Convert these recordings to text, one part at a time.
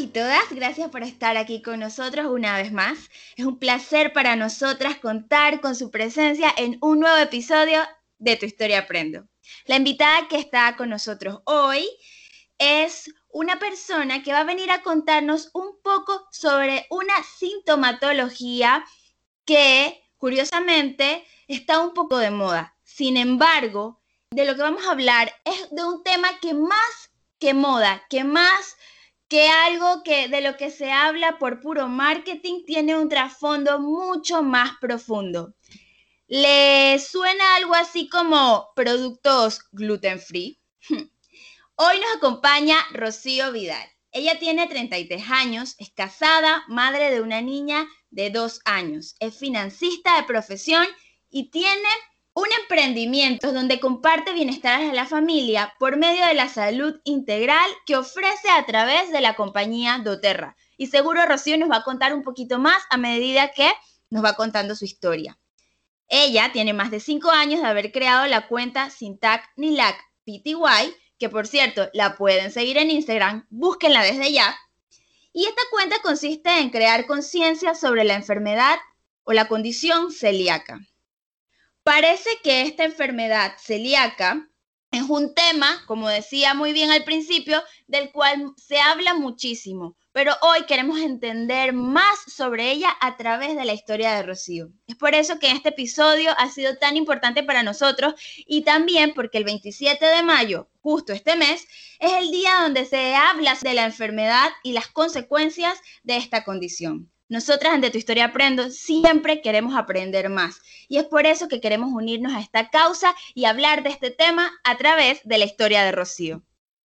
y todas, gracias por estar aquí con nosotros una vez más. Es un placer para nosotras contar con su presencia en un nuevo episodio de Tu Historia Aprendo. La invitada que está con nosotros hoy es una persona que va a venir a contarnos un poco sobre una sintomatología que, curiosamente, está un poco de moda. Sin embargo, de lo que vamos a hablar es de un tema que más que moda, que más que algo que de lo que se habla por puro marketing tiene un trasfondo mucho más profundo. ¿Le suena algo así como productos gluten free? Hoy nos acompaña Rocío Vidal. Ella tiene 33 años, es casada, madre de una niña de 2 años, es financista de profesión y tiene un emprendimiento donde comparte bienestar a la familia por medio de la salud integral que ofrece a través de la compañía doTERRA. Y seguro Rocío nos va a contar un poquito más a medida que nos va contando su historia. Ella tiene más de 5 años de haber creado la cuenta Sintac Nilac PTY, que por cierto la pueden seguir en Instagram, búsquenla desde ya. Y esta cuenta consiste en crear conciencia sobre la enfermedad o la condición celíaca. Parece que esta enfermedad celíaca es un tema, como decía muy bien al principio, del cual se habla muchísimo, pero hoy queremos entender más sobre ella a través de la historia de Rocío. Es por eso que este episodio ha sido tan importante para nosotros y también porque el 27 de mayo, justo este mes, es el día donde se habla de la enfermedad y las consecuencias de esta condición. Nosotras ante tu historia aprendo siempre queremos aprender más y es por eso que queremos unirnos a esta causa y hablar de este tema a través de la historia de Rocío.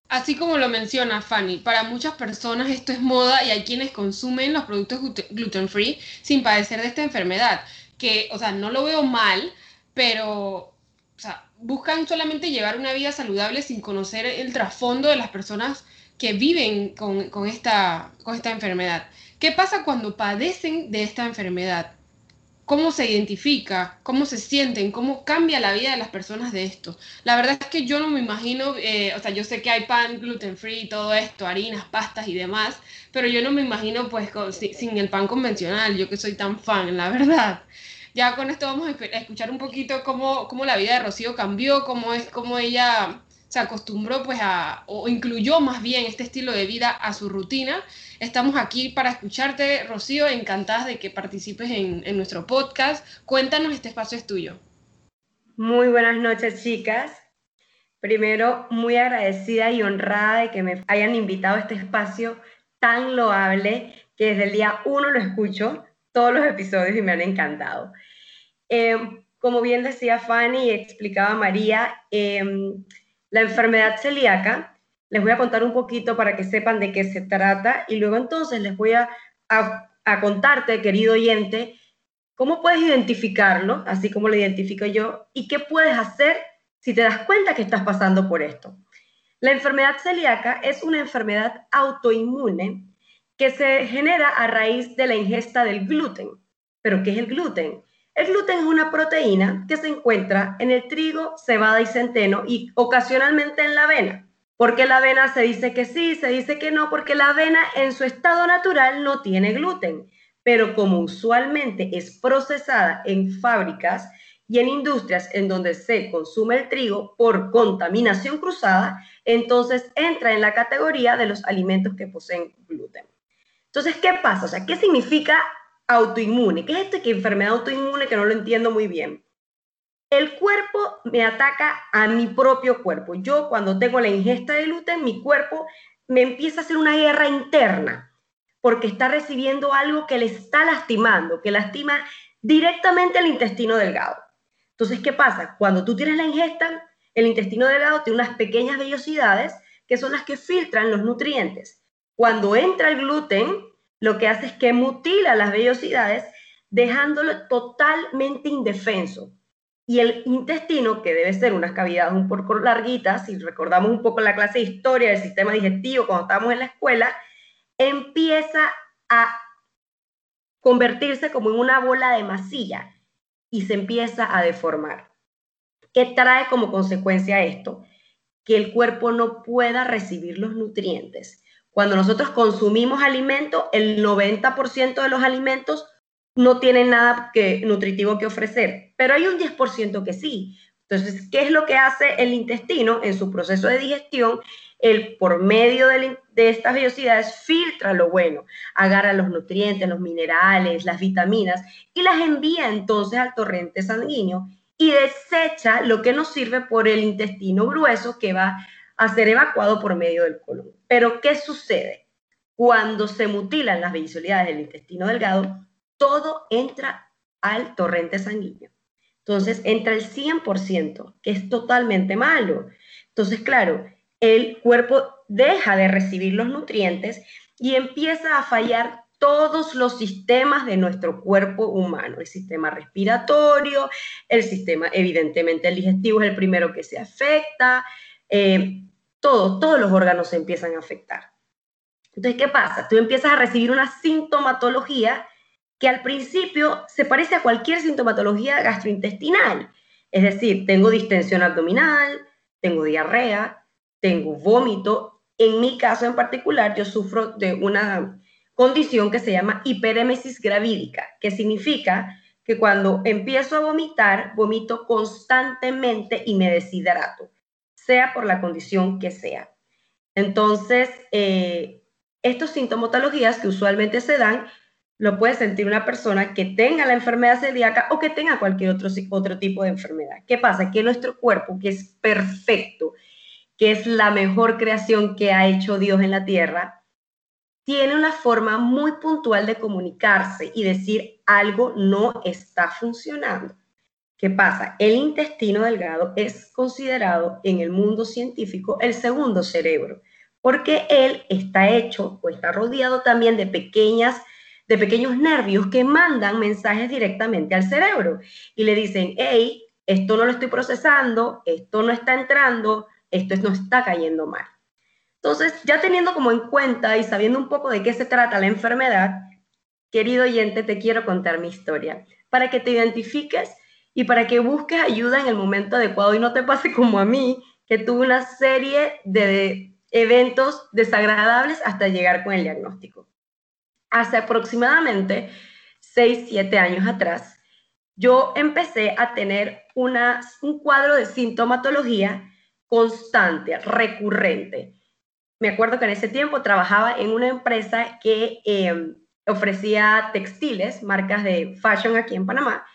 Así como lo menciona Fanny, para muchas personas esto es moda y hay quienes consumen los productos gluten free sin padecer de esta enfermedad, que, o sea, no lo veo mal, pero, o sea, buscan solamente llevar una vida saludable sin conocer el trasfondo de las personas que viven con, con, esta, con esta enfermedad. ¿Qué pasa cuando padecen de esta enfermedad? ¿Cómo se identifica? ¿Cómo se sienten? ¿Cómo cambia la vida de las personas de esto? La verdad es que yo no me imagino, eh, o sea, yo sé que hay pan gluten free, todo esto, harinas, pastas y demás, pero yo no me imagino pues sin el pan convencional, yo que soy tan fan, la verdad. Ya con esto vamos a escuchar un poquito cómo, cómo la vida de Rocío cambió, cómo es, cómo ella se acostumbró pues a, o incluyó más bien este estilo de vida a su rutina. Estamos aquí para escucharte, Rocío, encantadas de que participes en, en nuestro podcast. Cuéntanos, este espacio es tuyo. Muy buenas noches, chicas. Primero, muy agradecida y honrada de que me hayan invitado a este espacio tan loable que desde el día uno lo escucho, todos los episodios y me han encantado. Eh, como bien decía Fanny y explicaba María, eh, la enfermedad celíaca, les voy a contar un poquito para que sepan de qué se trata y luego entonces les voy a, contarte, querido oyente, cómo puedes identificarlo, así como lo identifico yo, y qué puedes hacer si te das cuenta que estás pasando por esto. La enfermedad celíaca es una enfermedad autoinmune que se genera a raíz de la ingesta del gluten. ¿Pero qué es el gluten? El gluten es una proteína que se encuentra en el trigo, cebada y centeno y ocasionalmente en la avena. Porque la avena se dice que sí, se dice que no, porque la avena en su estado natural no tiene gluten. Pero como usualmente es procesada en fábricas y en industrias en donde se consume el trigo por contaminación cruzada, entonces entra en la categoría de los alimentos que poseen gluten. Entonces, ¿qué pasa? O sea, ¿qué significa autoinmune. ¿Qué es esto que enfermedad autoinmune que no lo entiendo muy bien? El cuerpo me ataca a mi propio cuerpo. Yo cuando tengo la ingesta de gluten, mi cuerpo me empieza a hacer una guerra interna porque está recibiendo algo que le está lastimando, que lastima directamente al intestino delgado. Entonces, ¿qué pasa? Cuando tú tienes la ingesta, el intestino delgado tiene unas pequeñas vellosidades que son las que filtran los nutrientes. Cuando entra el gluten, lo que hace es que mutila las vellosidades, dejándolo totalmente indefenso. Y el intestino, que debe ser unas cavidades un poco larguitas, si recordamos un poco la clase de historia del sistema digestivo cuando estábamos en la escuela, empieza a convertirse como en una bola de masilla y se empieza a deformar. ¿Qué trae como consecuencia esto? Que el cuerpo no pueda recibir los nutrientes Cuando nosotros consumimos alimentos, el 90% de los alimentos no tienen nada que, nutritivo que ofrecer, pero hay un 10% que sí. Entonces, ¿qué es lo que hace el intestino en su proceso de digestión? El, por medio de, de estas vellosidades filtra lo bueno, agarra los nutrientes, los minerales, las vitaminas y las envía entonces al torrente sanguíneo y desecha lo que nos sirve por el intestino grueso que va a ser evacuado por medio del colon. Pero ¿qué sucede? Cuando se mutilan las visualidades del intestino delgado, todo entra al torrente sanguíneo. Entonces entra el 100%, que es totalmente malo. Entonces, claro, el cuerpo deja de recibir los nutrientes y empieza a fallar todos los sistemas de nuestro cuerpo humano, el sistema respiratorio, el sistema, evidentemente el digestivo es el primero que se afecta, eh, todos los órganos se empiezan a afectar. Entonces, ¿qué pasa? Tú empiezas a recibir una sintomatología que al principio se parece a cualquier sintomatología gastrointestinal. Es decir, tengo distensión abdominal, tengo diarrea, tengo vómito. En mi caso en particular, yo sufro de una condición que se llama hiperémesis gravídica, que significa que cuando empiezo a vomitar, vomito constantemente y me deshidrato sea por la condición que sea. Entonces, eh, estos sintomatologías que usualmente se dan, lo puede sentir una persona que tenga la enfermedad celíaca o que tenga cualquier otro, otro tipo de enfermedad. ¿Qué pasa? Que nuestro cuerpo, que es perfecto, que es la mejor creación que ha hecho Dios en la tierra, tiene una forma muy puntual de comunicarse y decir algo no está funcionando. ¿Qué pasa? El intestino delgado es considerado en el mundo científico el segundo cerebro, porque él está hecho o está rodeado también de pequeñas de pequeños nervios que mandan mensajes directamente al cerebro y le dicen, hey, esto no lo estoy procesando, esto no está entrando, esto no está cayendo mal. Entonces, ya teniendo como en cuenta y sabiendo un poco de qué se trata la enfermedad, querido oyente, te quiero contar mi historia para que te identifiques y para que busques ayuda en el momento adecuado y no te pase como a mí, que tuve una serie de eventos desagradables hasta llegar con el diagnóstico. Hace aproximadamente 6, 7 años atrás, yo empecé a tener una, un cuadro de sintomatología constante, recurrente. Me acuerdo que en ese tiempo trabajaba en una empresa que em, ofrecía textiles, marcas de fashion aquí en Panamá,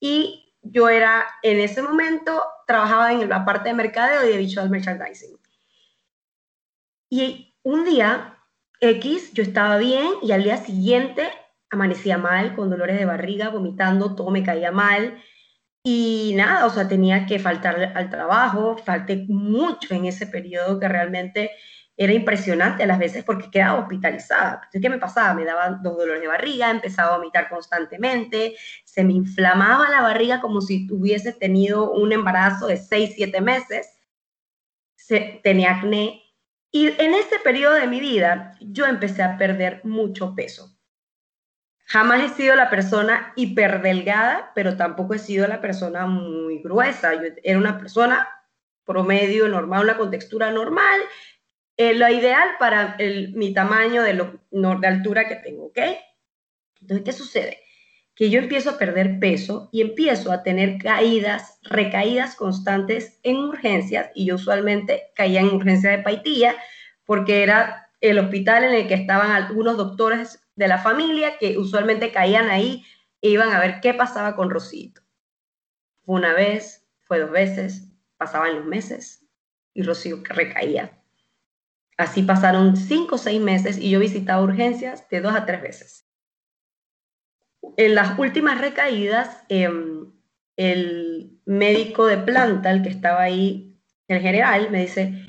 y yo era, en ese momento, trabajaba en la parte de mercadeo y de visual merchandising. Y un día, X, yo estaba bien y al día siguiente amanecía mal, con dolores de barriga, vomitando, todo me caía mal. Y nada, o sea, tenía que faltar al trabajo, falté mucho en ese periodo que realmente era impresionante a las veces porque quedaba hospitalizada. Entonces, ¿qué me pasaba? Me daban dos dolores de barriga, empezaba a vomitar constantemente, se me inflamaba la barriga como si tuviese tenido un embarazo de 6, 7 meses, se, tenía acné. Y en ese periodo de mi vida, yo empecé a perder mucho peso. Jamás he sido la persona hiperdelgada, pero tampoco he sido la persona muy gruesa. Yo era una persona promedio, normal, una contextura normal, eh, lo ideal para mi tamaño de, lo, de altura que tengo, ¿ok? Entonces, ¿qué sucede? Que yo empiezo a perder peso y empiezo a tener caídas, recaídas constantes en urgencias y yo usualmente caía en urgencias de Paitilla porque era el hospital en el que estaban algunos doctores de la familia que usualmente caían ahí e iban a ver qué pasaba con Rosito. Fue una vez, fue dos veces, pasaban los meses y Rocío recaía Así pasaron cinco o seis meses y yo visitaba urgencias de dos a tres veces. En las últimas recaídas, em, el médico de planta, el que estaba ahí, el general, me dice,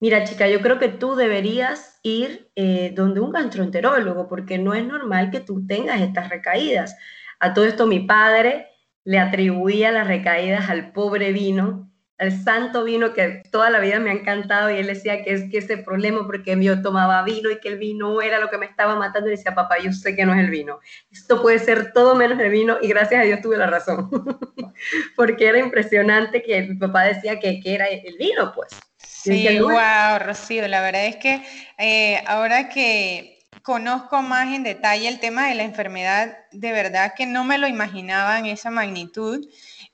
mira chica, yo creo que tú deberías ir eh, donde un gastroenterólogo, porque no es normal que tú tengas estas recaídas. A todo esto mi padre le atribuía las recaídas al pobre vino el santo vino que toda la vida me ha encantado y él decía que es que ese problema porque yo tomaba vino y que el vino era lo que me estaba matando y decía, papá, yo sé que no es el vino. Esto puede ser todo menos el vino y gracias a Dios tuve la razón. porque era impresionante que mi papá decía que, que era el vino, pues. Sí, wow, Rocío, la verdad es que eh, ahora que conozco más en detalle el tema de la enfermedad, de verdad que no me lo imaginaba en esa magnitud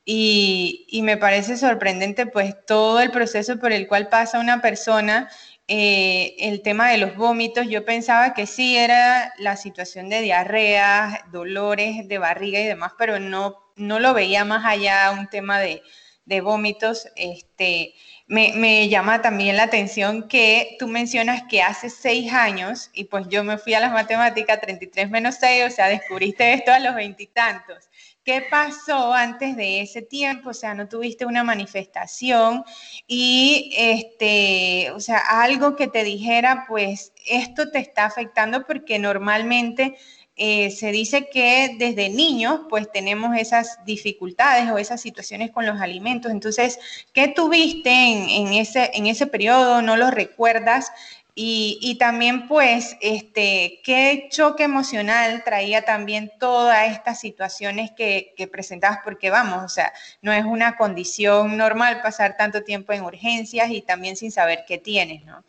y, me parece sorprendente pues todo el proceso por el cual pasa una persona eh, el tema de los vómitos, yo pensaba que sí era la situación de diarrea, dolores de barriga y demás, pero no, no lo veía más allá un tema de, de vómitos. Este, me, me, llama también la atención que tú mencionas que hace seis años, y pues yo me fui a las matemáticas 33 menos 6, o sea, descubriste esto a los veintitantos. ¿Qué pasó antes de ese tiempo? O sea, no tuviste una manifestación y, este, o sea, algo que te dijera, pues esto te está afectando porque normalmente eh, se dice que desde niños pues tenemos esas dificultades o esas situaciones con los alimentos. Entonces, ¿qué tuviste en, ese, en ese periodo? ¿No lo recuerdas? Y, también, pues, este, qué choque emocional traía también todas estas situaciones que, presentabas, porque vamos, o sea, no es una condición normal pasar tanto tiempo en urgencias y también sin saber qué tienes, ¿no?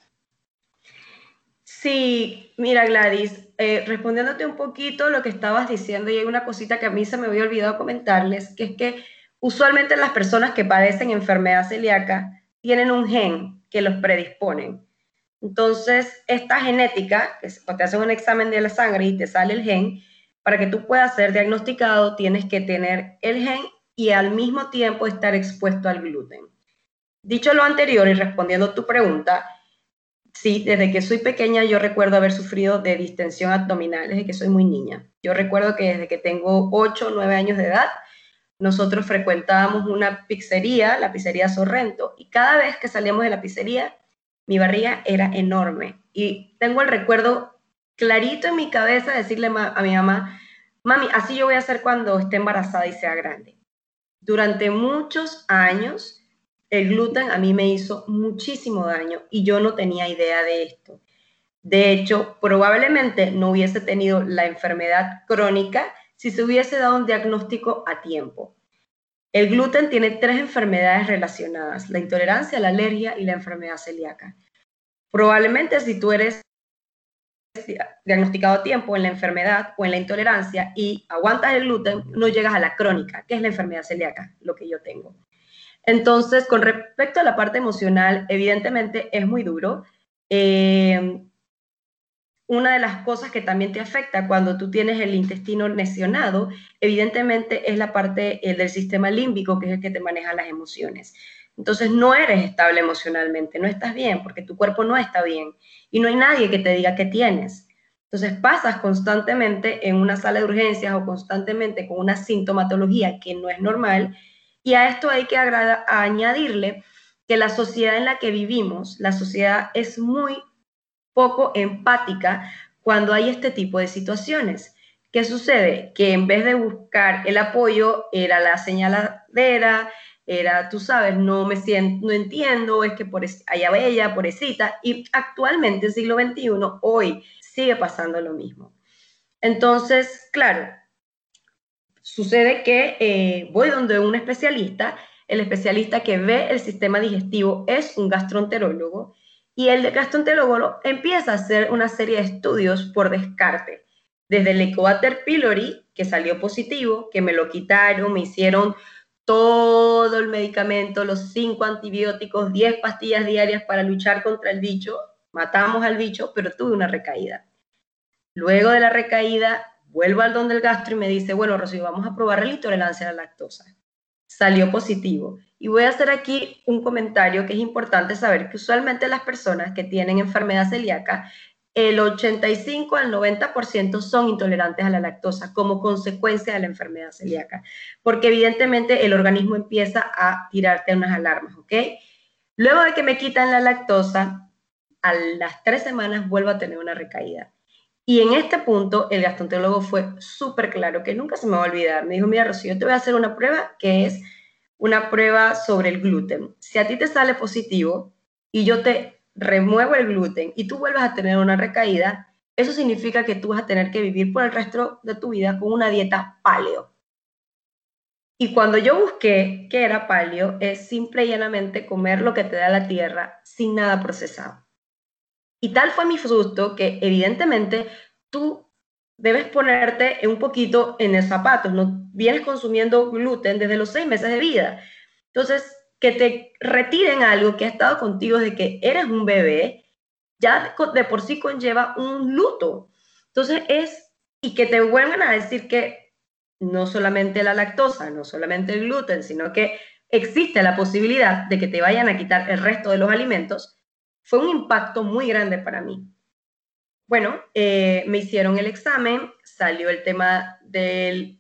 Sí, mira Gladys, eh, respondiéndote un poquito lo que estabas diciendo, y hay una cosita que a mí se me había olvidado comentarles, que es que usualmente las personas que padecen enfermedad celíaca tienen un gen que los predisponen. Entonces, esta genética, que cuando te hacen un examen de la sangre y te sale el gen, para que tú puedas ser diagnosticado tienes que tener el gen y al mismo tiempo estar expuesto al gluten. Dicho lo anterior y respondiendo a tu pregunta, sí, desde que soy pequeña yo recuerdo haber sufrido de distensión abdominal, desde que soy muy niña. Yo recuerdo que desde que tengo 8 o 9 años de edad, nosotros frecuentábamos una pizzería, la pizzería Sorrento, y cada vez que salíamos de la pizzería, mi barriga era enorme. Y tengo el recuerdo clarito en mi cabeza de decirle a mi mamá, mami, así yo voy a hacer cuando esté embarazada y sea grande. Durante muchos años, el gluten a mí me hizo muchísimo daño y yo no tenía idea de esto. De hecho, probablemente no hubiese tenido la enfermedad crónica si se hubiese dado un diagnóstico a tiempo. El gluten tiene tres enfermedades relacionadas, la intolerancia, la alergia y la enfermedad celíaca. Probablemente si tú eres diagnosticado a tiempo en la enfermedad o en la intolerancia y aguantas el gluten, no llegas a la crónica, que es la enfermedad celíaca, lo que yo tengo. Entonces, con respecto a la parte emocional, evidentemente es muy duro. Eh, una de las cosas que también te afecta cuando tú tienes el intestino lesionado, evidentemente es la parte del sistema límbico, que es el que te maneja las emociones. Entonces no eres estable emocionalmente, no estás bien, porque tu cuerpo no está bien y no hay nadie que te diga qué tienes. Entonces pasas constantemente en una sala de urgencias o constantemente con una sintomatología que no es normal y a esto hay que añadirle que la sociedad en la que vivimos, la sociedad es muy poco empática cuando hay este tipo de situaciones. ¿Qué sucede? Que en vez de buscar el apoyo, era la señaladera, era, tú sabes, no me siento, no entiendo, es que por allá bella, pobrecita, y actualmente, en siglo XXI, hoy, sigue pasando lo mismo. Entonces, claro, sucede que eh, voy donde un especialista, el especialista que ve el sistema digestivo es un gastroenterólogo, y el gastroenterólogo empieza a hacer una serie de estudios por descarte, desde el Helicobacter pylori, que salió positivo, que me lo quitaron, me hicieron todo el medicamento, los cinco antibióticos, 10 pastillas diarias para luchar contra el bicho, matamos al bicho, pero tuve una recaída. Luego de la recaída, vuelvo al don del gastro y me dice, bueno, Rocío, vamos a probar la intolerancia a la lactosa. Salió positivo. Y voy a hacer aquí un comentario que es importante saber que usualmente las personas que tienen enfermedad celíaca, el 85 al 90% son intolerantes a la lactosa como consecuencia de la enfermedad celíaca, porque evidentemente el organismo empieza a tirarte unas alarmas, ¿ok? Luego de que me quitan la lactosa, a las tres semanas vuelvo a tener una recaída. Y en este punto, el gastroenterólogo fue súper claro, que nunca se me va a olvidar. Me dijo, mira, Rocío, yo te voy a hacer una prueba que es una prueba sobre el gluten. Si a ti te sale positivo y yo te remuevo el gluten y tú vuelves a tener una recaída, eso significa que tú vas a tener que vivir por el resto de tu vida con una dieta paleo. Y cuando yo busqué qué era palio, es simple y llanamente comer lo que te da la tierra sin nada procesado. Y tal fue mi susto que evidentemente tú debes ponerte un poquito en el zapato, no vienes consumiendo gluten desde los seis meses de vida. Entonces, que te retiren algo que ha estado contigo desde que eres un bebé, ya de por sí conlleva un luto. Entonces es, y que te vuelvan a decir que no solamente la lactosa, no solamente el gluten, sino que existe la posibilidad de que te vayan a quitar el resto de los alimentos, fue un impacto muy grande para mí. Bueno, eh, me hicieron el examen, salió el tema del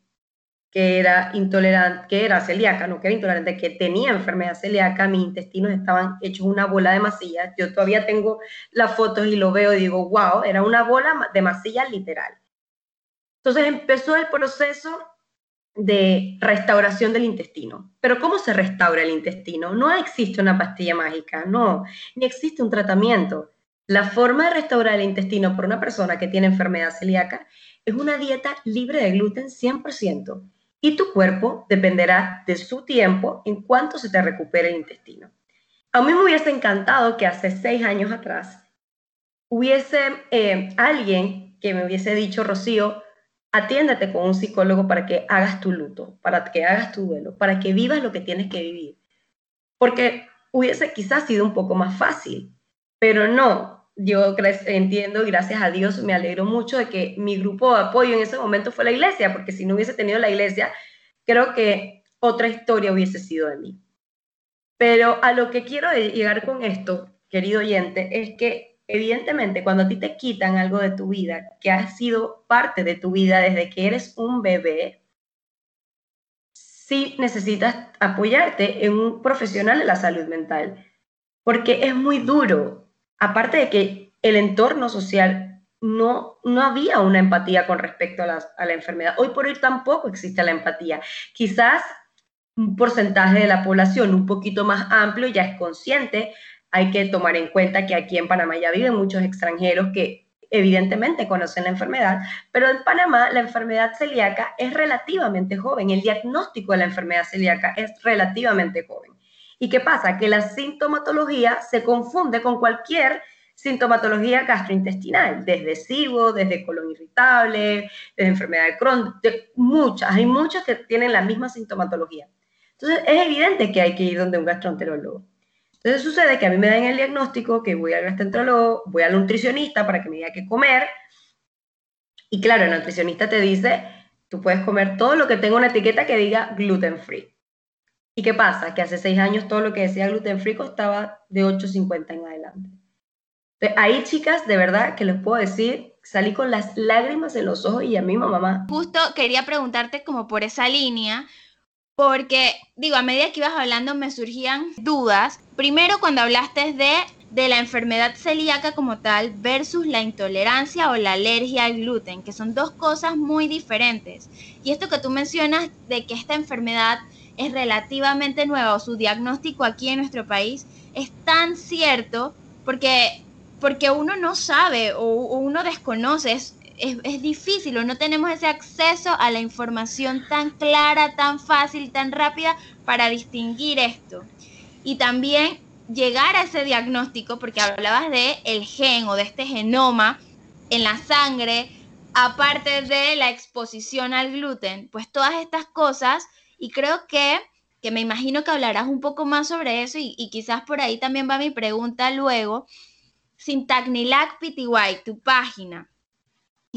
que era intolerante, que era celíaca, no que era intolerante, que tenía enfermedad celíaca, mis intestinos estaban hechos una bola de masilla. Yo todavía tengo las fotos y lo veo y digo, wow, era una bola de masilla literal. Entonces empezó el proceso de restauración del intestino. Pero ¿cómo se restaura el intestino? No existe una pastilla mágica, no, ni existe un tratamiento. La forma de restaurar el intestino por una persona que tiene enfermedad celíaca es una dieta libre de gluten 100% y tu cuerpo dependerá de su tiempo en cuanto se te recupere el intestino. A mí me hubiese encantado que hace seis años atrás hubiese eh, alguien que me hubiese dicho, Rocío, atiéndete con un psicólogo para que hagas tu luto, para que hagas tu duelo, para que vivas lo que tienes que vivir. Porque hubiese quizás sido un poco más fácil, pero no, yo entiendo, gracias a Dios, me alegro mucho de que mi grupo de apoyo en ese momento fue la iglesia, porque si no hubiese tenido la iglesia, creo que otra historia hubiese sido de mí. Pero a lo que quiero llegar con esto, querido oyente, es que evidentemente cuando a ti te quitan algo de tu vida, que ha sido parte de tu vida desde que eres un bebé, sí necesitas apoyarte en un profesional de la salud mental, porque es muy duro aparte de que el entorno social no, no había una empatía con respecto a la, a la enfermedad. Hoy por hoy tampoco existe la empatía. Quizás un porcentaje de la población un poquito más amplio ya es consciente. Hay que tomar en cuenta que aquí en Panamá ya viven muchos extranjeros que evidentemente conocen la enfermedad, pero en Panamá la enfermedad celíaca es relativamente joven, el diagnóstico de la enfermedad celíaca es relativamente joven. ¿Y qué pasa? Que la sintomatología se confunde con cualquier sintomatología gastrointestinal, desde SIBO, desde colon irritable, desde enfermedad de Crohn, muchas, hay muchas que tienen la misma sintomatología. Entonces, es evidente que hay que ir donde un gastroenterólogo. Entonces, sucede que a mí me dan el diagnóstico, que voy al gastroenterólogo, voy al nutricionista para que me diga qué comer, y claro, el nutricionista te dice, tú puedes comer todo lo que tenga una etiqueta que diga gluten free. ¿Y qué pasa? Que hace seis años todo lo que decía gluten free costaba de 8.50 en adelante. ahí, chicas, de verdad que les puedo decir, salí con las lágrimas en los ojos y a mi mamá. Justo quería preguntarte como por esa línea, porque digo, a medida que ibas hablando me surgían dudas. Primero cuando hablaste de, de la enfermedad celíaca como tal versus la intolerancia o la alergia al gluten, que son dos cosas muy diferentes. Y esto que tú mencionas de que esta enfermedad es relativamente nueva o su diagnóstico aquí en nuestro país es tan cierto porque, porque uno no sabe o, uno desconoce, es, es, difícil o no tenemos ese acceso a la información tan clara, tan fácil, tan rápida para distinguir esto. Y también llegar a ese diagnóstico, porque hablabas de el gen o de este genoma en la sangre, aparte de la exposición al gluten, pues todas estas cosas y creo que, que me imagino que hablarás un poco más sobre eso y, quizás por ahí también va mi pregunta luego. Sintagnilac PTY, tu página,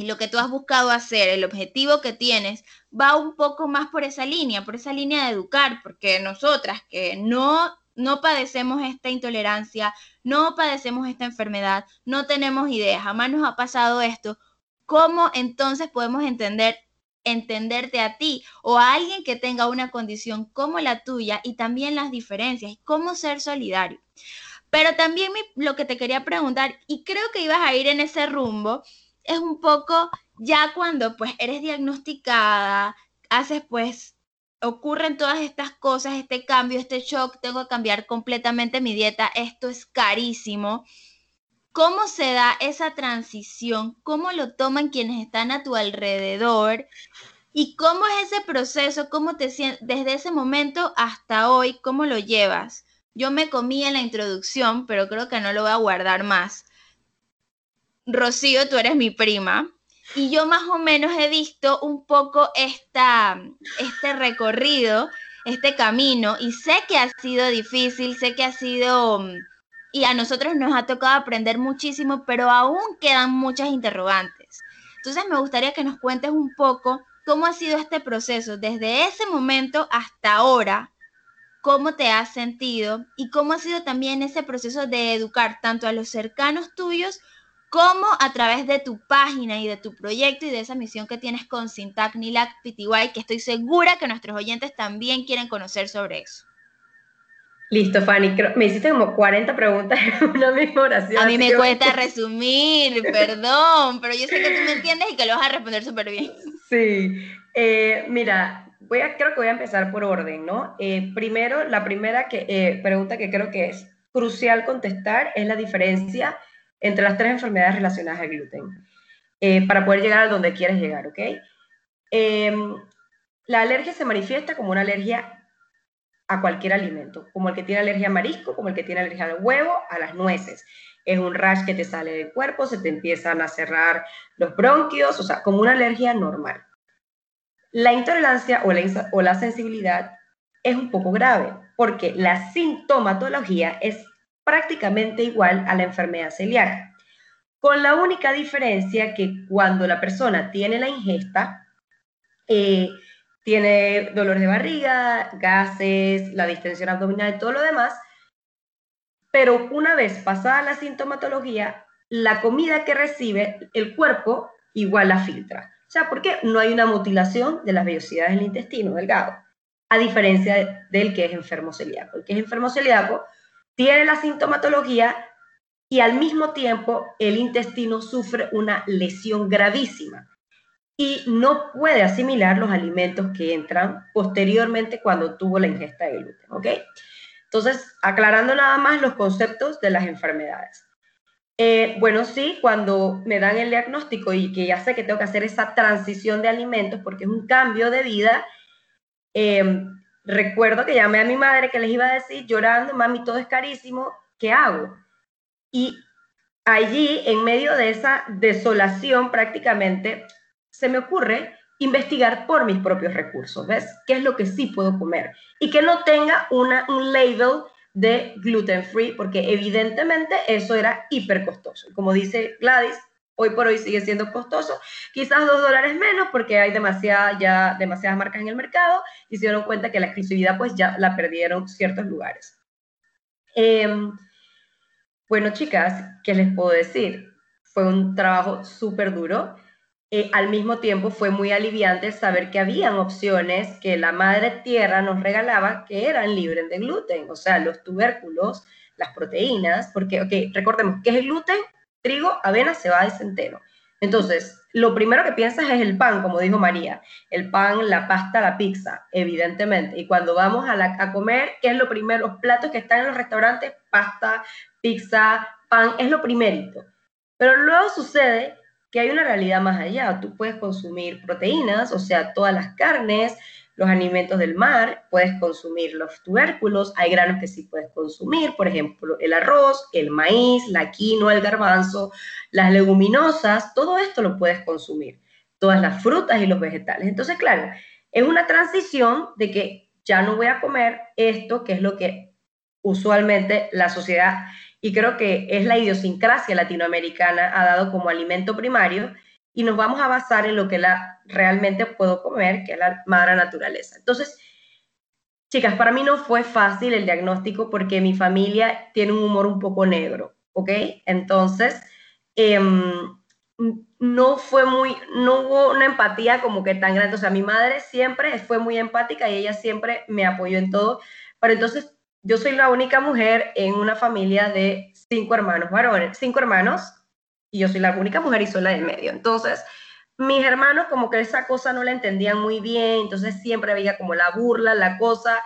y lo que tú has buscado hacer, el objetivo que tienes, va un poco más por esa línea, por esa línea de educar, porque nosotras que no, no padecemos esta intolerancia, no padecemos esta enfermedad, no tenemos idea, jamás nos ha pasado esto, ¿cómo entonces podemos entender entenderte a ti o a alguien que tenga una condición como la tuya y también las diferencias cómo ser solidario. Pero también lo que te quería preguntar, y creo que ibas a ir en ese rumbo, es un poco ya cuando pues eres diagnosticada, haces pues, ocurren todas estas cosas, este cambio, este shock, tengo que cambiar completamente mi dieta, esto es carísimo. ¿Cómo se da esa transición? ¿Cómo lo toman quienes están a tu alrededor? ¿Y cómo es ese proceso? ¿Cómo te sientes desde ese momento hasta hoy? ¿Cómo lo llevas? Yo me comí en la introducción, pero creo que no lo voy a guardar más. Rocío, tú eres mi prima. Y yo más o menos he visto un poco esta, este recorrido, este camino, y sé que ha sido difícil, sé que ha sido, y a nosotros nos ha tocado aprender muchísimo, pero aún quedan muchas interrogantes. Entonces me gustaría que nos cuentes un poco cómo ha sido este proceso desde ese momento hasta ahora, cómo te has sentido y cómo ha sido también ese proceso de educar tanto a los cercanos tuyos como a través de tu página y de tu proyecto y de esa misión que tienes con Sintac Nilac PTY, que estoy segura que nuestros oyentes también quieren conocer sobre eso. Listo, Fanny. me hiciste como 40 preguntas en una misma oración. A mí me cuesta resumir, perdón, pero yo sé que tú me entiendes y que lo vas a responder súper bien. Sí. Eh, mira, voy a, creo que voy a empezar por orden, ¿no? Eh, primero, la primera que, eh, pregunta que creo que es crucial contestar es la diferencia entre las tres enfermedades relacionadas al gluten, eh, para poder llegar a donde quieres llegar, ¿ok? Em, la alergia se manifiesta como una alergia a cualquier alimento, como el que tiene alergia a marisco, como el que tiene alergia al huevo, a las nueces. Es un rash que te sale del cuerpo, se te empiezan a cerrar los bronquios, o sea, como una alergia normal. La intolerancia o la, o la sensibilidad es un poco grave, porque la sintomatología es prácticamente igual a la enfermedad celíaca, con la única diferencia que cuando la persona tiene la ingesta, eh, tiene dolor de barriga, gases, la distensión abdominal y todo lo demás, pero una vez pasada la sintomatología, la comida que recibe el cuerpo igual la filtra. O sea, porque no hay una mutilación de las vellosidades del intestino delgado, a diferencia del que es enfermo celíaco. El que es enfermo celíaco tiene la sintomatología y al mismo tiempo el intestino sufre una lesión gravísima y no puede asimilar los alimentos que entran posteriormente cuando tuvo la ingesta de gluten, ¿ok? Entonces, aclarando nada más los conceptos de las enfermedades. Eh, bueno, sí, cuando me dan el diagnóstico y que ya sé que tengo que hacer esa transición de alimentos porque es un cambio de vida, eh, Recuerdo que llamé a mi madre que les iba a decir llorando, mami, todo es carísimo, ¿qué hago? Y allí, en medio de esa desolación prácticamente, se me ocurre investigar por mis propios recursos, ¿ves? ¿Qué es lo que sí puedo comer? Y que no tenga una, un label de gluten free, porque evidentemente eso era hiper costoso. Como dice Gladys, hoy por hoy sigue siendo costoso, quizás dos dólares menos porque hay demasiada, ya, demasiadas marcas en el mercado y se dieron cuenta que la exclusividad pues ya la perdieron ciertos lugares. Em, bueno, chicas, ¿qué les puedo decir? Fue un trabajo súper duro. Eh, al mismo tiempo fue muy aliviante saber que habían opciones que la madre tierra nos regalaba que eran libres de gluten, o sea, los tubérculos, las proteínas, porque, ok, recordemos, ¿qué es el gluten? Trigo, avena, cebada y centeno. Entonces, lo primero que piensas es el pan, como dijo María, el pan, la pasta, la pizza, evidentemente. Y cuando vamos a, la, a comer, ¿qué es lo primero? Los platos que están en los restaurantes, pasta, pizza, pan, es lo primerito. Pero luego sucede que hay una realidad más allá. Tú puedes consumir proteínas, o sea, todas las carnes, los alimentos del mar, puedes consumir los tubérculos, hay granos que sí puedes consumir, por ejemplo, el arroz, el maíz, la quinoa, el garbanzo, las leguminosas, todo esto lo puedes consumir, todas las frutas y los vegetales. Entonces, claro, es una transición de que ya no voy a comer esto, que es lo que usualmente la sociedad, y creo que es la idiosincrasia latinoamericana, ha dado como alimento primario, y nos vamos a basar en lo que la, realmente puedo comer, que es la madre naturaleza. Entonces, chicas, para mí no fue fácil el diagnóstico porque mi familia tiene un humor un poco negro, ¿ok? Entonces, em, no fue muy, no hubo una empatía como que tan grande. O sea, mi madre siempre fue muy empática y ella siempre me apoyó en todo. Pero entonces, yo soy la única mujer en una familia de cinco hermanos varones, cinco hermanos y yo soy la única mujer y soy la del medio. Entonces, mis hermanos como que esa cosa no la entendían muy bien, entonces siempre había como la burla, la cosa.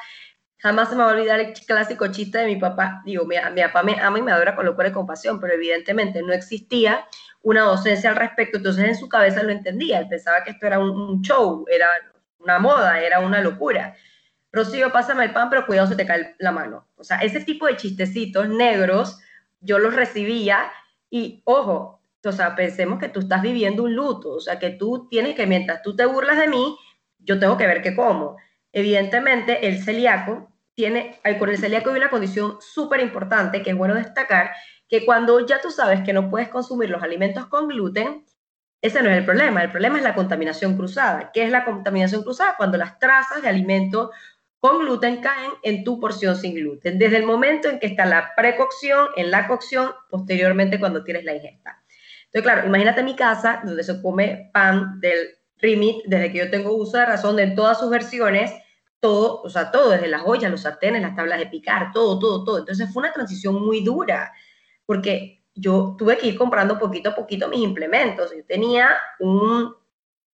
Jamás se me va a olvidar el clásico chiste de mi papá. Digo, mi, mi papá me ama y me adora con locura y compasión, pero evidentemente no existía una docencia al respecto, entonces en su cabeza lo entendía, él pensaba que esto era un, show, era una moda, era una locura. Rocío, pásame el pan, pero cuidado, se te cae la mano. O sea, ese tipo de chistecitos negros, yo los recibía y, ojo, o sea, pensemos que tú estás viviendo un luto, o sea, que tú tienes que, mientras tú te burlas de mí, yo tengo que ver qué como. Evidentemente, el celíaco tiene, con el celíaco hay una condición súper importante que es bueno destacar, que cuando ya tú sabes que no puedes consumir los alimentos con gluten, ese no es el problema, el problema es la contaminación cruzada. ¿Qué es la contaminación cruzada? Cuando las trazas de alimento con gluten caen en tu porción sin gluten, desde el momento en que está la precocción, en la cocción, posteriormente cuando tienes la ingesta. Entonces, claro, imagínate mi casa donde se come pan del Rimit, desde que yo tengo uso de razón, de todas sus versiones, todo, o sea, todo, desde las ollas, los sartenes, las tablas de picar, todo, todo, todo. Entonces fue una transición muy dura, porque yo tuve que ir comprando poquito a poquito mis implementos. Yo tenía un,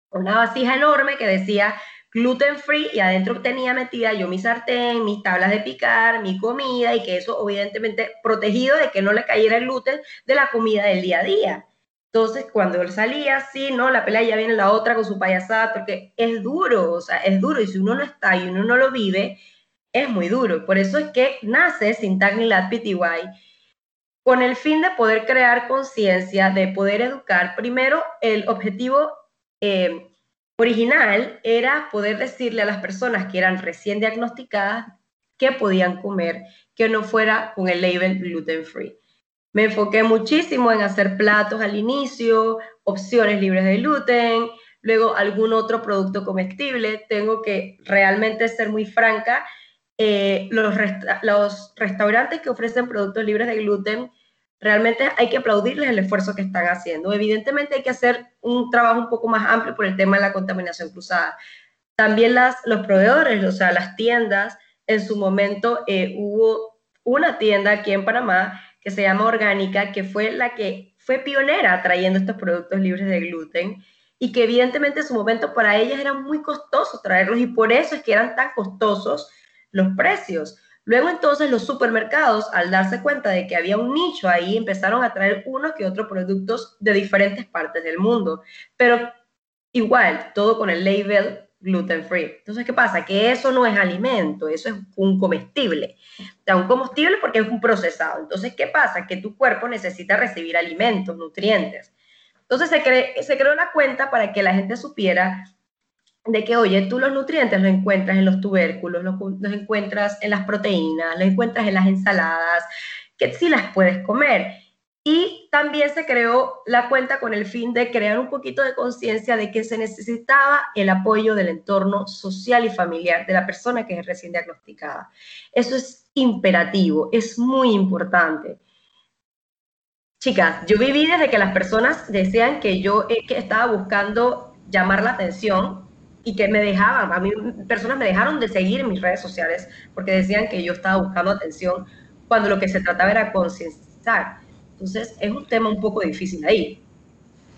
una vasija enorme que decía gluten free y adentro tenía metida yo mi sartén, mis tablas de picar, mi comida y que eso obviamente protegido de que no le cayera el gluten de la comida del día a día. Entonces, cuando él salía así, ¿no? La pelea ya viene la otra con su payasada, porque es duro, o sea, es duro. Y si uno no está y uno no lo vive, es muy duro. Por eso es que nace Sintagni Lat PTY con el fin de poder crear conciencia, de poder educar. Primero, el objetivo eh, original era poder decirle a las personas que eran recién diagnosticadas qué podían comer, que no fuera con el label gluten free. Me enfoqué muchísimo en hacer platos al inicio, opciones libres de gluten, luego algún otro producto comestible. Tengo que realmente ser muy franca. Eh, los, los restaurantes que ofrecen productos libres de gluten, realmente hay que aplaudirles el esfuerzo que están haciendo. Evidentemente hay que hacer un trabajo un poco más amplio por el tema de la contaminación cruzada. También las, los proveedores, o sea, las tiendas, en su momento eh, hubo una tienda aquí en Panamá que se llama Orgánica, que fue la que fue pionera trayendo estos productos libres de gluten y que evidentemente en su momento para ellas era muy costoso traerlos y por eso es que eran tan costosos los precios. Luego entonces los supermercados, al darse cuenta de que había un nicho ahí, empezaron a traer unos que otros productos de diferentes partes del mundo, pero igual, todo con el label gluten free. Entonces, ¿qué pasa? Que eso no es alimento, eso es un comestible. O un comestible porque es un procesado. Entonces, ¿qué pasa? Que tu cuerpo necesita recibir alimentos, nutrientes. Entonces, se, se creó la cuenta para que la gente supiera de que, oye, tú los nutrientes los encuentras en los tubérculos, los, encuentras en las proteínas, los encuentras en las ensaladas, que sí las puedes comer. Y también se creó la cuenta con el fin de crear un poquito de conciencia de que se necesitaba el apoyo del entorno social y familiar de la persona que es recién diagnosticada. Eso es imperativo, es muy importante. Chicas, yo viví desde que las personas decían que yo eh, que estaba buscando llamar la atención y que me dejaban, a mí personas me dejaron de seguir mis redes sociales porque decían que yo estaba buscando atención cuando lo que se trataba era concienciar entonces es un tema un poco difícil ahí.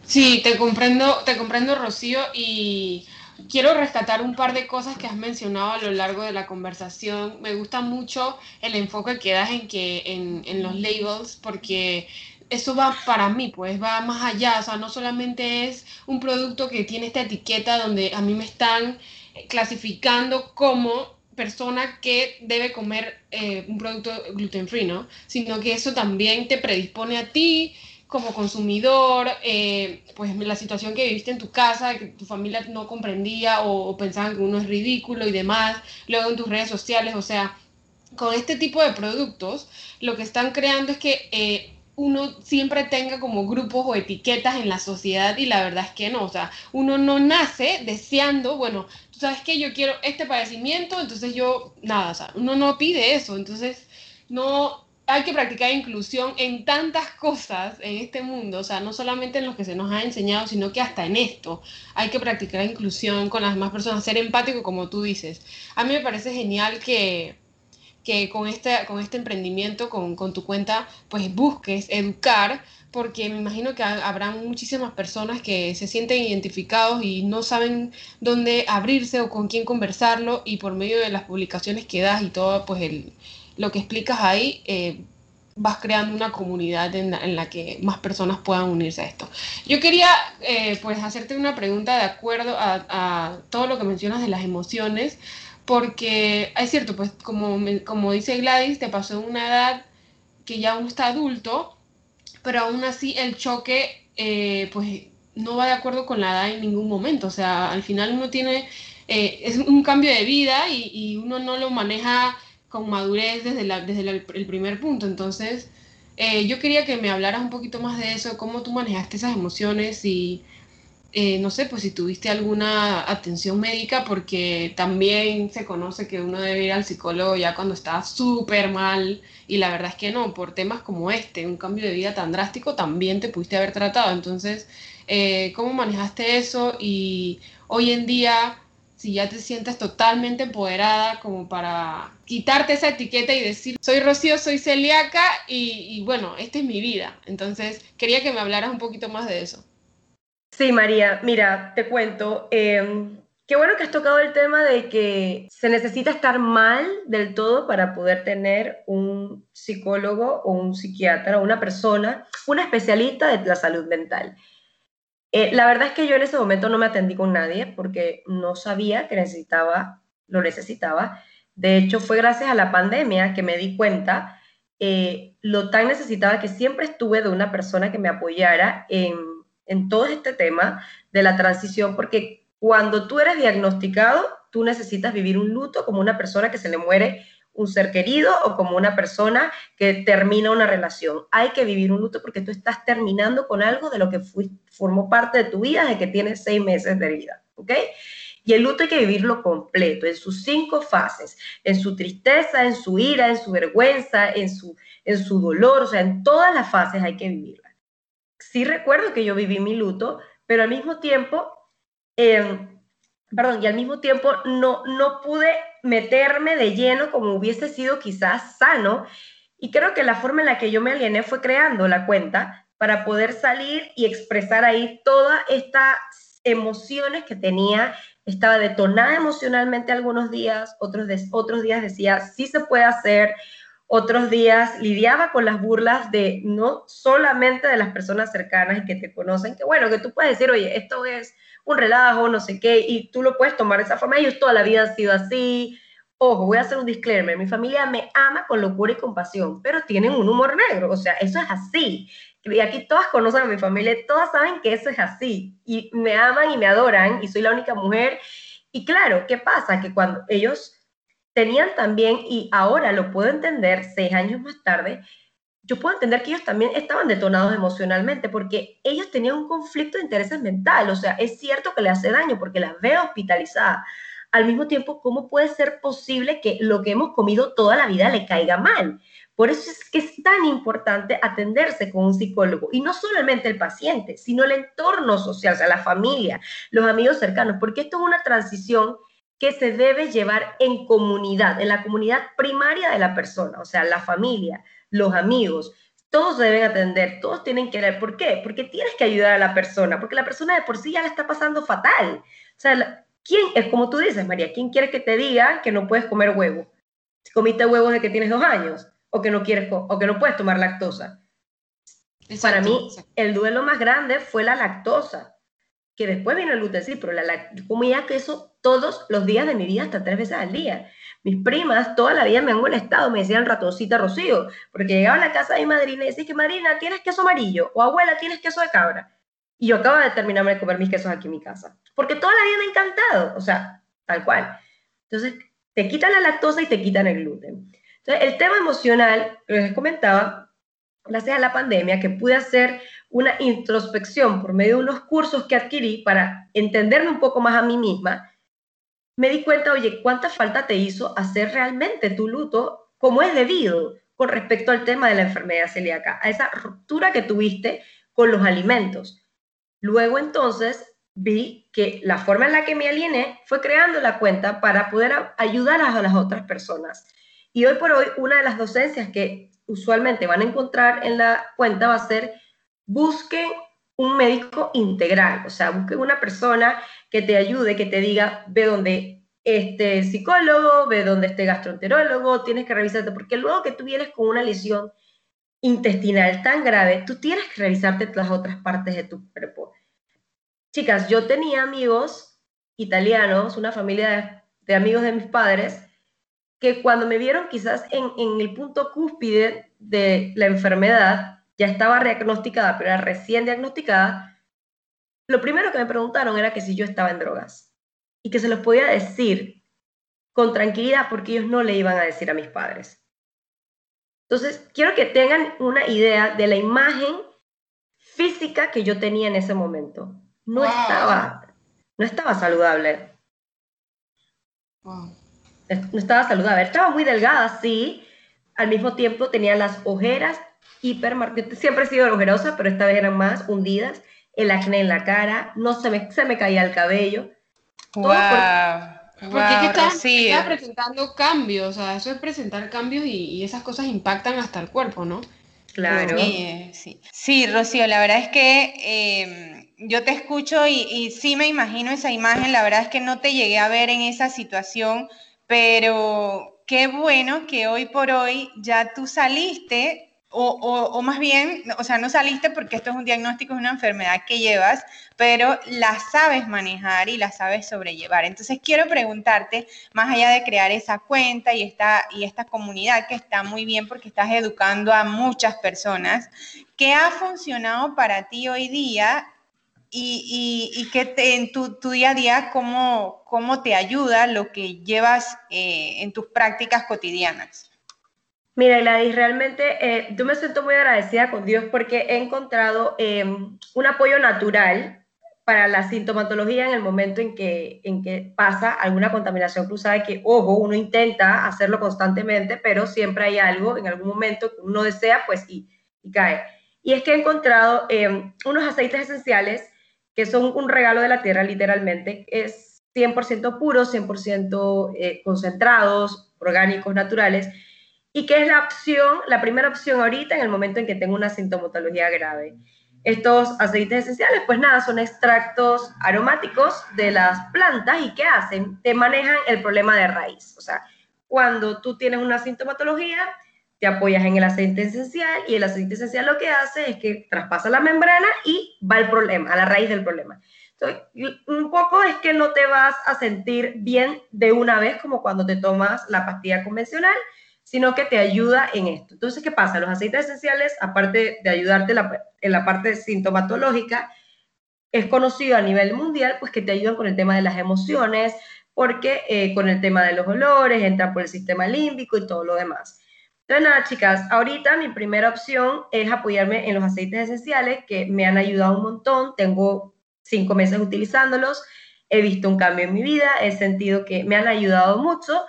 Sí, te comprendo, te comprendo, Rocío, y quiero rescatar un par de cosas que has mencionado a lo largo de la conversación. Me gusta mucho el enfoque que das en, que, en, en los labels, porque eso va para mí, pues va más allá, o sea, no solamente es un producto que tiene esta etiqueta donde a mí me están clasificando como persona que debe comer eh, un producto gluten free, ¿no? Sino que eso también te predispone a ti como consumidor, eh, pues la situación que viviste en tu casa, que tu familia no comprendía o, pensaban que uno es ridículo y demás, luego en tus redes sociales, o sea, con este tipo de productos, lo que están creando es que eh, uno siempre tenga como grupos o etiquetas en la sociedad y la verdad es que no, o sea, uno no nace deseando, bueno, tú sabes que yo quiero este padecimiento, entonces yo, nada, o sea, uno no pide eso, entonces no hay que practicar inclusión en tantas cosas en este mundo, o sea, no solamente en lo que se nos ha enseñado, sino que hasta en esto hay que practicar inclusión con las demás personas, ser empático como tú dices. A mí me parece genial que que con este, con este emprendimiento, con, con tu cuenta, pues busques educar, porque me imagino que habrá muchísimas personas que se sienten identificados y no saben dónde abrirse o con quién conversarlo y por medio de las publicaciones que das y todo, pues el, lo que explicas ahí, eh, vas creando una comunidad en la, que más personas puedan unirse a esto. Yo quería eh, pues hacerte una pregunta de acuerdo a, todo lo que mencionas de las emociones, porque es cierto, pues como, como dice Gladys, te pasó en una edad que ya uno está adulto, pero aún así el choque eh, pues no va de acuerdo con la edad en ningún momento, o sea, al final uno tiene, eh, es un cambio de vida y, uno no lo maneja con madurez desde, desde el primer punto. Entonces, eh, yo quería que me hablaras un poquito más de eso, cómo tú manejaste esas emociones y, eh, no sé, pues si tuviste alguna atención médica, porque también se conoce que uno debe ir al psicólogo ya cuando está súper mal y la verdad es que no, por temas como este, un cambio de vida tan drástico, también te pudiste haber tratado. Entonces, eh, ¿cómo manejaste eso? Y hoy en día si ya te sientes totalmente empoderada como para quitarte esa etiqueta y decir, soy Rocío, soy celíaca y, bueno, esta es mi vida. Entonces, quería que me hablaras un poquito más de eso. Sí, María, mira, te cuento. Em, qué bueno que has tocado el tema de que se necesita estar mal del todo para poder tener un psicólogo o un psiquiatra o una persona, una especialista de la salud mental. Eh, la verdad es que yo en ese momento no me atendí con nadie porque no sabía que necesitaba, lo necesitaba. De hecho, fue gracias a la pandemia que me di cuenta eh, lo tan necesitaba que siempre estuve de una persona que me apoyara en, en todo este tema de la transición, porque cuando tú eres diagnosticado, tú necesitas vivir un luto como una persona que se le muere un ser querido o como una persona que termina una relación. Hay que vivir un luto porque tú estás terminando con algo de lo que formó parte de tu vida desde que tienes seis meses de vida, ¿ok? Y el luto hay que vivirlo completo, en sus cinco fases, en su tristeza, en su ira, en su vergüenza, en su, en su dolor, o sea, en todas las fases hay que vivirla. Sí recuerdo que yo viví mi luto, pero al mismo tiempo, em, perdón, y al mismo tiempo no, no pude meterme de lleno como hubiese sido quizás sano. Y creo que la forma en la que yo me aliené fue creando la cuenta para poder salir y expresar ahí todas estas emociones que tenía. Estaba detonada emocionalmente algunos días, otros, otros días decía, sí se puede hacer, otros días lidiaba con las burlas de no solamente de las personas cercanas y que te conocen, que bueno, que tú puedes decir, oye, esto es un relajo, no sé qué, y tú lo puedes tomar de esa forma. Ellos toda la vida han sido así. Ojo, voy a hacer un disclaimer. Mi familia me ama con locura y compasión, pero tienen un humor negro. O sea, eso es así. Y aquí todas conocen a mi familia, todas saben que eso es así. Y me aman y me adoran, y soy la única mujer. Y claro, ¿qué pasa? Que cuando ellos tenían también, y ahora lo puedo entender, seis años más tarde, yo puedo entender que ellos también estaban detonados emocionalmente porque ellos tenían un conflicto de intereses mental. O sea, es cierto que le hace daño porque las veo hospitalizadas. Al mismo tiempo, ¿cómo puede ser posible que lo que hemos comido toda la vida le caiga mal? Por eso es que es tan importante atenderse con un psicólogo y no solamente el paciente, sino el entorno social, o sea, la familia, los amigos cercanos, porque esto es una transición que se debe llevar en comunidad, en la comunidad primaria de la persona, o sea, la familia, los amigos, todos deben atender, todos tienen que ver. ¿Por qué? Porque tienes que ayudar a la persona, porque la persona de por sí ya la está pasando fatal. O sea, ¿quién es como tú dices, María? ¿Quién quiere que te diga que no puedes comer huevo? Si comiste huevos de que tienes dos años o que no quieres o que no puedes tomar lactosa. Para mí, el duelo más grande fue la lactosa, que después vino el gluten, sí, pero la, yo comía queso todos los días de mi vida, hasta tres veces al día. Mis primas toda la vida me han molestado, me decían ratoncita Rocío, porque llegaba a la casa de mi madrina y decía que madrina, ¿tienes queso amarillo? O abuela, ¿tienes queso de cabra? Y yo acabo de terminarme de comer mis quesos aquí en mi casa, porque toda la vida me ha encantado, o sea, tal cual. Entonces, te quitan la lactosa y te quitan el gluten. Entonces, el tema emocional, les comentaba, gracias a la pandemia, que pude hacer una introspección por medio de unos cursos que adquirí para entenderme un poco más a mí misma, me di cuenta, oye, ¿cuánta falta te hizo hacer realmente tu luto como es debido con respecto al tema de la enfermedad celíaca, a esa ruptura que tuviste con los alimentos? Luego entonces vi que la forma en la que me aliené fue creando la cuenta para poder ayudar a las otras personas. Y hoy por hoy, una de las docencias que usualmente van a encontrar en la cuenta va a ser busquen un médico integral, o sea, busquen una persona que te ayude, que te diga, ve dónde este psicólogo, ve dónde este gastroenterólogo, tienes que revisarte, porque luego que tú vienes con una lesión, intestinal tan grave, tú tienes que revisarte las otras partes de tu cuerpo. Chicas, yo tenía amigos italianos, una familia de, amigos de mis padres, que cuando me vieron quizás en, el punto cúspide de la enfermedad, ya estaba diagnosticada, pero era recién diagnosticada, lo primero que me preguntaron era que si yo estaba en drogas y que se los podía decir con tranquilidad porque ellos no le iban a decir a mis padres. Entonces, quiero que tengan una idea de la imagen física que yo tenía en ese momento. No estaba, no estaba saludable. No estaba saludable. Estaba muy delgada, sí. Al mismo tiempo tenía las ojeras hipermarcadas. Siempre he sido ojerosa, pero esta vez eran más hundidas. El acné en la cara, no se me, se me caía el cabello. Wow. Porque es que está, presentando cambios, o sea, eso es presentar cambios y, esas cosas impactan hasta el cuerpo, ¿no? Claro. Sí, sí. Rocío, la verdad es que em, yo te escucho y, y, sí me imagino esa imagen, la verdad es que no te llegué a ver en esa situación, pero qué bueno que hoy por hoy ya tú saliste o, más bien, o sea, no saliste porque esto es un diagnóstico, es una enfermedad que llevas, pero la sabes manejar y la sabes sobrellevar. Entonces, quiero preguntarte, más allá de crear esa cuenta y esta, y esta comunidad que está muy bien porque estás educando a muchas personas, ¿qué ha funcionado para ti hoy día y, y, que en tu, día a día, cómo, cómo te ayuda lo que llevas eh, en tus prácticas cotidianas? Mira, Gladys, realmente eh, yo me siento muy agradecida con Dios porque he encontrado eh, un apoyo natural para la sintomatología en el momento en que, en que pasa alguna contaminación cruzada, que, ojo, uno intenta hacerlo constantemente, pero siempre hay algo en algún momento que uno desea, pues, y, cae. Y es que he encontrado eh, unos aceites esenciales que son un regalo de la tierra, literalmente. Es 100% puros, 100% concentrados, orgánicos, naturales y que es la opción, la primera opción ahorita en el momento en que tengo una sintomatología grave. Estos aceites esenciales, pues nada, son extractos aromáticos de las plantas y ¿qué hacen? Te manejan el problema de raíz. O sea, cuando tú tienes una sintomatología, te apoyas en el aceite esencial y el aceite esencial lo que hace es que traspasa la membrana y va al problema, a la raíz del problema. Entonces, un poco es que no te vas a sentir bien de una vez como cuando te tomas la pastilla convencional, sino que te ayuda en esto. Entonces, ¿qué pasa? Los aceites esenciales, aparte de ayudarte en la parte sintomatológica, es conocido a nivel mundial, pues que te ayudan con el tema de las emociones, porque eh, con el tema de los olores, entra por el sistema límbico y todo lo demás. Entonces, nada, chicas, ahorita mi primera opción es apoyarme en los aceites esenciales que me han ayudado un montón. Tengo cinco meses utilizándolos, he visto un cambio en mi vida, he sentido que me han ayudado mucho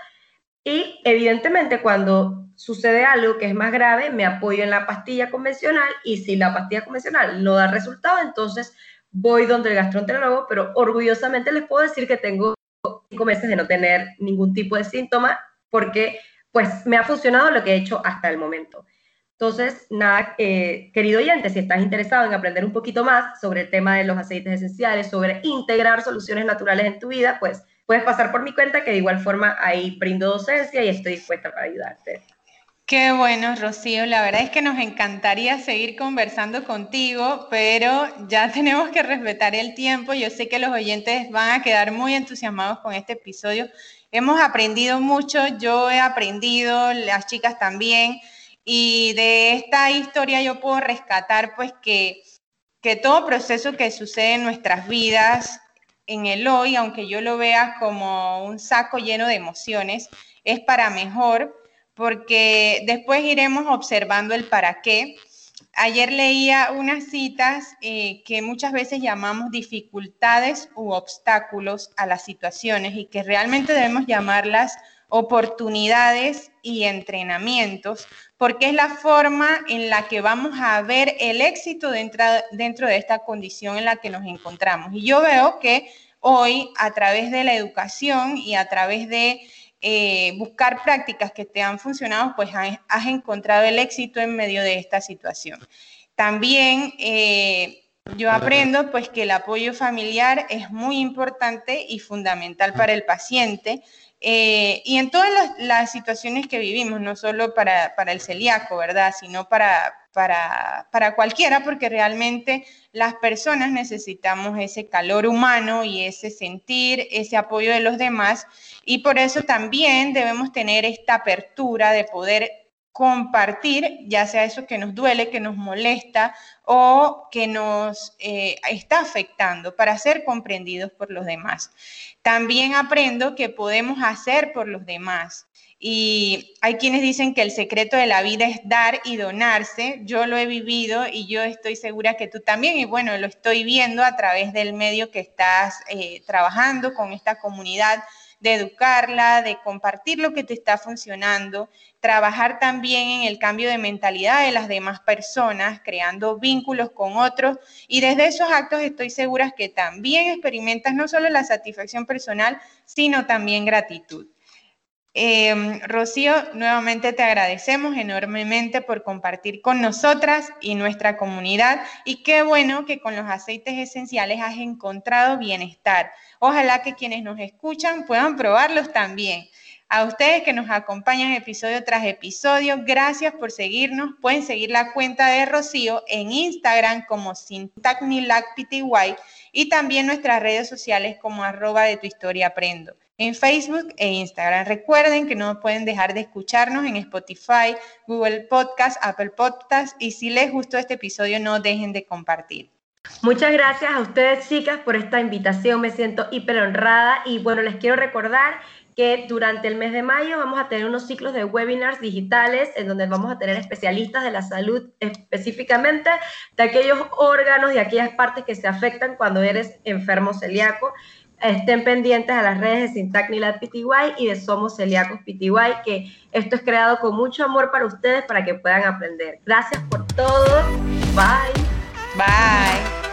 y evidentemente cuando sucede algo que es más grave, me apoyo en la pastilla convencional y si la pastilla convencional no da resultado, entonces voy donde el gastroenterólogo, pero orgullosamente les puedo decir que tengo cinco meses de no tener ningún tipo de síntoma porque pues me ha funcionado lo que he hecho hasta el momento. Entonces, nada, eh, querido oyente, si estás interesado en aprender un poquito más sobre el tema de los aceites esenciales, sobre integrar soluciones naturales en tu vida, pues puedes pasar por mi cuenta, que de igual forma ahí brindo docencia y estoy dispuesta para ayudarte. Qué bueno, Rocío. La verdad es que nos encantaría seguir conversando contigo, pero ya tenemos que respetar el tiempo. Yo sé que los oyentes van a quedar muy entusiasmados con este episodio. Hemos aprendido mucho, yo he aprendido, las chicas también, y de esta historia yo puedo rescatar pues que, que todo proceso que sucede en nuestras vidas en el hoy, aunque yo lo vea como un saco lleno de emociones, es para mejor, porque después iremos observando el para qué. Ayer leía unas citas eh, que muchas veces llamamos dificultades u obstáculos a las situaciones y que realmente debemos llamarlas oportunidades y entrenamientos, porque es la forma en la que vamos a ver el éxito dentro, dentro de esta condición en la que nos encontramos. Y yo veo que hoy, a través de la educación y a través de eh, buscar prácticas que te han funcionado, pues has, encontrado el éxito en medio de esta situación. También eh, yo aprendo pues que el apoyo familiar es muy importante y fundamental para el paciente eh, y en todas las, situaciones que vivimos, no solo para, el celíaco, ¿verdad? Sino para, para, para, cualquiera, porque realmente las personas necesitamos ese calor humano y ese sentir, ese apoyo de los demás. Y por eso también debemos tener esta apertura de poder compartir, ya sea eso que nos duele, que nos molesta o que nos eh, está afectando para ser comprendidos por los demás. También aprendo que podemos hacer por los demás. Y hay quienes dicen que el secreto de la vida es dar y donarse. Yo lo he vivido y yo estoy segura que tú también. Y bueno, lo estoy viendo a través del medio que estás eh, trabajando con esta comunidad de educarla, de compartir lo que te está funcionando, trabajar también en el cambio de mentalidad de las demás personas, creando vínculos con otros y desde esos actos estoy segura que también experimentas no solo la satisfacción personal, sino también gratitud. Em, Rocío, nuevamente te agradecemos enormemente por compartir con nosotras y nuestra comunidad y qué bueno que con los aceites esenciales has encontrado bienestar. Ojalá que quienes nos escuchan puedan probarlos también. A ustedes que nos acompañan episodio tras episodio, gracias por seguirnos. Pueden seguir la cuenta de Rocío en Instagram como Sintacnilacpty y también nuestras redes sociales como arroba de tu historia aprendo en Facebook e Instagram. Recuerden que no pueden dejar de escucharnos en Spotify, Google Podcast, Apple Podcast y si les gustó este episodio no dejen de compartir. Muchas gracias a ustedes chicas por esta invitación, me siento hiper honrada y bueno, les quiero recordar que durante el mes de mayo vamos a tener unos ciclos de webinars digitales en donde vamos a tener especialistas de la salud específicamente de aquellos órganos y aquellas partes que se afectan cuando eres enfermo celíaco estén pendientes a las redes de Sintacnilat PTY y de Somos Celíacos PTY, que esto es creado con mucho amor para ustedes para que puedan aprender. Gracias por todo. Bye. Bye.